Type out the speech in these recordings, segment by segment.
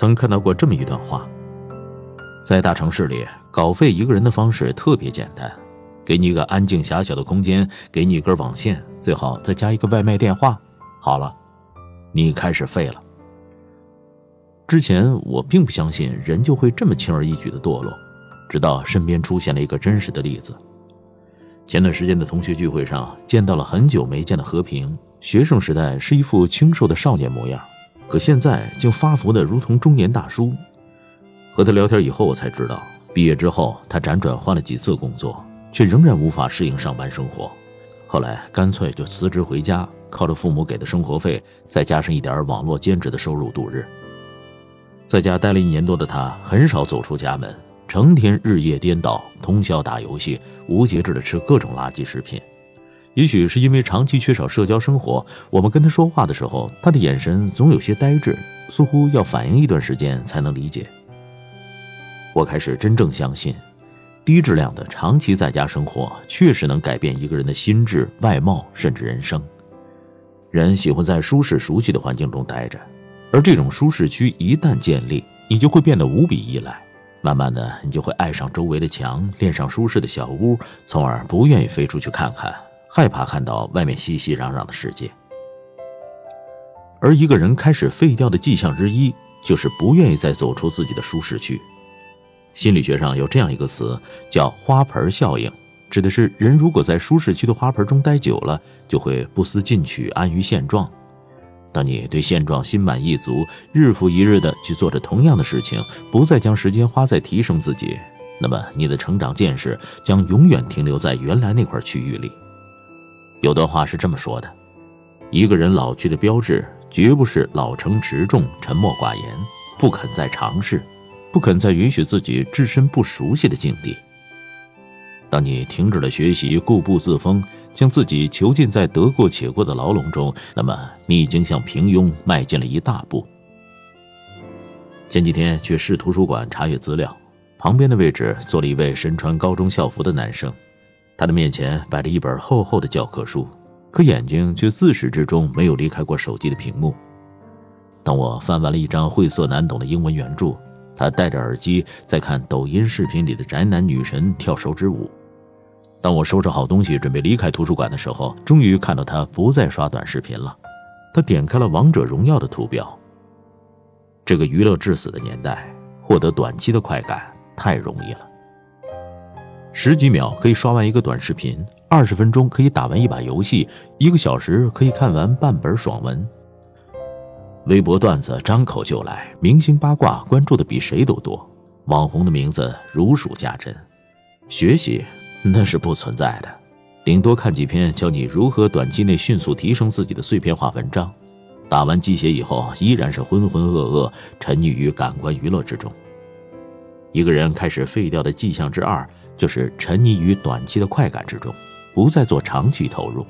曾看到过这么一段话：在大城市里，稿费一个人的方式特别简单，给你一个安静狭小的空间，给你一根网线，最好再加一个外卖电话，好了，你开始废了。之前我并不相信人就会这么轻而易举的堕落，直到身边出现了一个真实的例子。前段时间的同学聚会上，见到了很久没见的和平。学生时代是一副清瘦的少年模样，可现在竟发福的如同中年大叔。和他聊天以后，我才知道，毕业之后他辗转换了几次工作，却仍然无法适应上班生活。后来干脆就辞职回家，靠着父母给的生活费，再加上一点网络兼职的收入度日。在家待了一年多的他，很少走出家门。成天日夜颠倒，通宵打游戏，无节制的吃各种垃圾食品。也许是因为长期缺少社交生活，我们跟他说话的时候，他的眼神总有些呆滞，似乎要反应一段时间才能理解。我开始真正相信，低质量的长期在家生活确实能改变一个人的心智、外貌，甚至人生。人喜欢在舒适、熟悉的环境中待着，而这种舒适区一旦建立，你就会变得无比依赖。慢慢的，你就会爱上周围的墙，恋上舒适的小屋，从而不愿意飞出去看看，害怕看到外面熙熙攘攘的世界。而一个人开始废掉的迹象之一，就是不愿意再走出自己的舒适区。心理学上有这样一个词，叫“花盆效应”，指的是人如果在舒适区的花盆中待久了，就会不思进取，安于现状。当你对现状心满意足，日复一日的去做着同样的事情，不再将时间花在提升自己，那么你的成长见识将永远停留在原来那块区域里。有段话是这么说的：一个人老去的标志，绝不是老成持重、沉默寡言，不肯再尝试，不肯再允许自己置身不熟悉的境地。当你停止了学习，固步自封。将自己囚禁在得过且过的牢笼中，那么你已经向平庸迈进了一大步。前几天去市图书馆查阅资料，旁边的位置坐了一位身穿高中校服的男生，他的面前摆着一本厚厚的教科书，可眼睛却自始至终没有离开过手机的屏幕。当我翻完了一张晦涩难懂的英文原著，他戴着耳机在看抖音视频里的宅男女神跳手指舞。当我收拾好东西准备离开图书馆的时候，终于看到他不再刷短视频了。他点开了王者荣耀的图标。这个娱乐至死的年代，获得短期的快感太容易了。十几秒可以刷完一个短视频，二十分钟可以打完一把游戏，一个小时可以看完半本爽文。微博段子张口就来，明星八卦关注的比谁都多，网红的名字如数家珍。学习。那是不存在的，顶多看几篇教你如何短期内迅速提升自己的碎片化文章，打完鸡血以后依然是浑浑噩噩，沉溺于感官娱乐之中。一个人开始废掉的迹象之二，就是沉溺于短期的快感之中，不再做长期投入。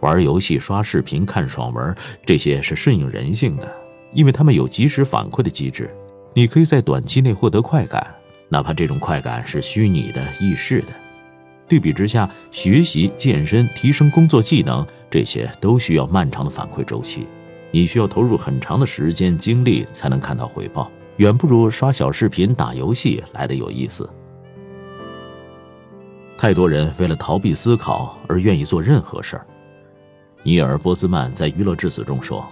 玩游戏、刷视频、看爽文，这些是顺应人性的，因为他们有及时反馈的机制，你可以在短期内获得快感，哪怕这种快感是虚拟的、易逝的。对比之下，学习、健身、提升工作技能，这些都需要漫长的反馈周期，你需要投入很长的时间精力才能看到回报，远不如刷小视频、打游戏来的有意思。太多人为了逃避思考而愿意做任何事儿。尼尔·波兹曼在《娱乐至死》中说：“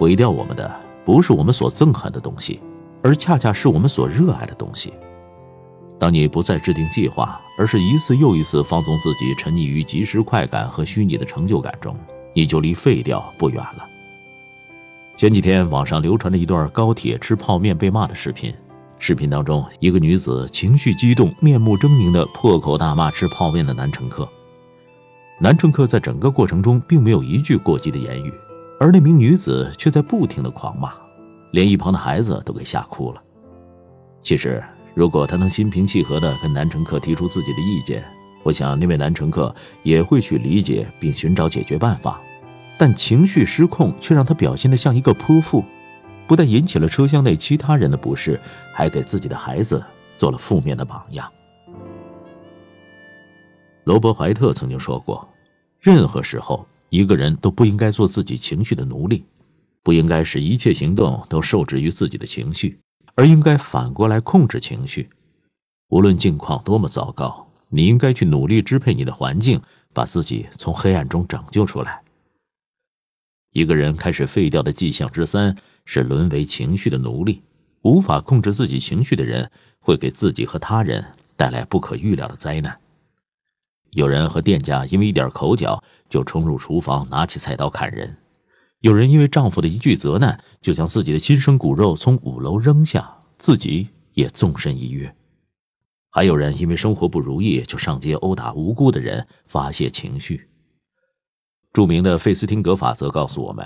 毁掉我们的不是我们所憎恨的东西，而恰恰是我们所热爱的东西。”当你不再制定计划，而是一次又一次放纵自己，沉溺于即时快感和虚拟的成就感中，你就离废掉不远了。前几天网上流传着一段高铁吃泡面被骂的视频，视频当中，一个女子情绪激动、面目狰狞地破口大骂吃泡面的男乘客。男乘客在整个过程中并没有一句过激的言语，而那名女子却在不停地狂骂，连一旁的孩子都给吓哭了。其实。如果他能心平气和地跟男乘客提出自己的意见，我想那位男乘客也会去理解并寻找解决办法。但情绪失控却让他表现得像一个泼妇，不但引起了车厢内其他人的不适，还给自己的孩子做了负面的榜样。罗伯·怀特曾经说过：“任何时候，一个人都不应该做自己情绪的奴隶，不应该使一切行动都受制于自己的情绪。”而应该反过来控制情绪。无论境况多么糟糕，你应该去努力支配你的环境，把自己从黑暗中拯救出来。一个人开始废掉的迹象之三是沦为情绪的奴隶。无法控制自己情绪的人，会给自己和他人带来不可预料的灾难。有人和店家因为一点口角就冲入厨房，拿起菜刀砍人；有人因为丈夫的一句责难，就将自己的亲生骨肉从五楼扔下，自己也纵身一跃；还有人因为生活不如意，就上街殴打无辜的人，发泄情绪。著名的费斯汀格法则告诉我们：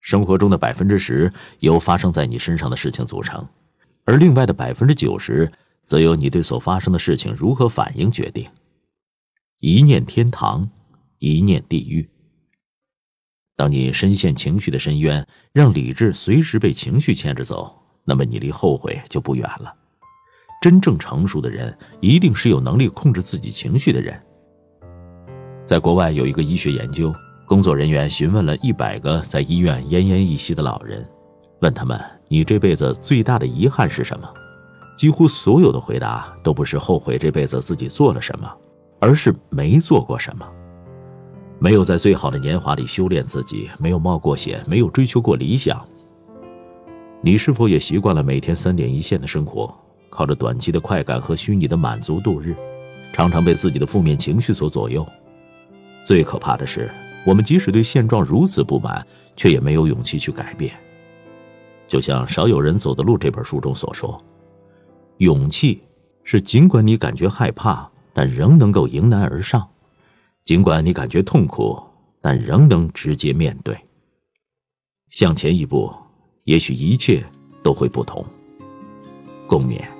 生活中的百分之十由发生在你身上的事情组成，而另外的百分之九十则由你对所发生的事情如何反应决定。一念天堂，一念地狱。当你深陷情绪的深渊，让理智随时被情绪牵着走，那么你离后悔就不远了。真正成熟的人，一定是有能力控制自己情绪的人。在国外有一个医学研究，工作人员询问了一百个在医院奄奄一息的老人，问他们：“你这辈子最大的遗憾是什么？”几乎所有的回答都不是后悔这辈子自己做了什么。而是没做过什么，没有在最好的年华里修炼自己，没有冒过险，没有追求过理想。你是否也习惯了每天三点一线的生活，靠着短期的快感和虚拟的满足度日，常常被自己的负面情绪所左右？最可怕的是，我们即使对现状如此不满，却也没有勇气去改变。就像《少有人走的路》这本书中所说，勇气是尽管你感觉害怕。但仍能够迎难而上，尽管你感觉痛苦，但仍能直接面对。向前一步，也许一切都会不同。共勉。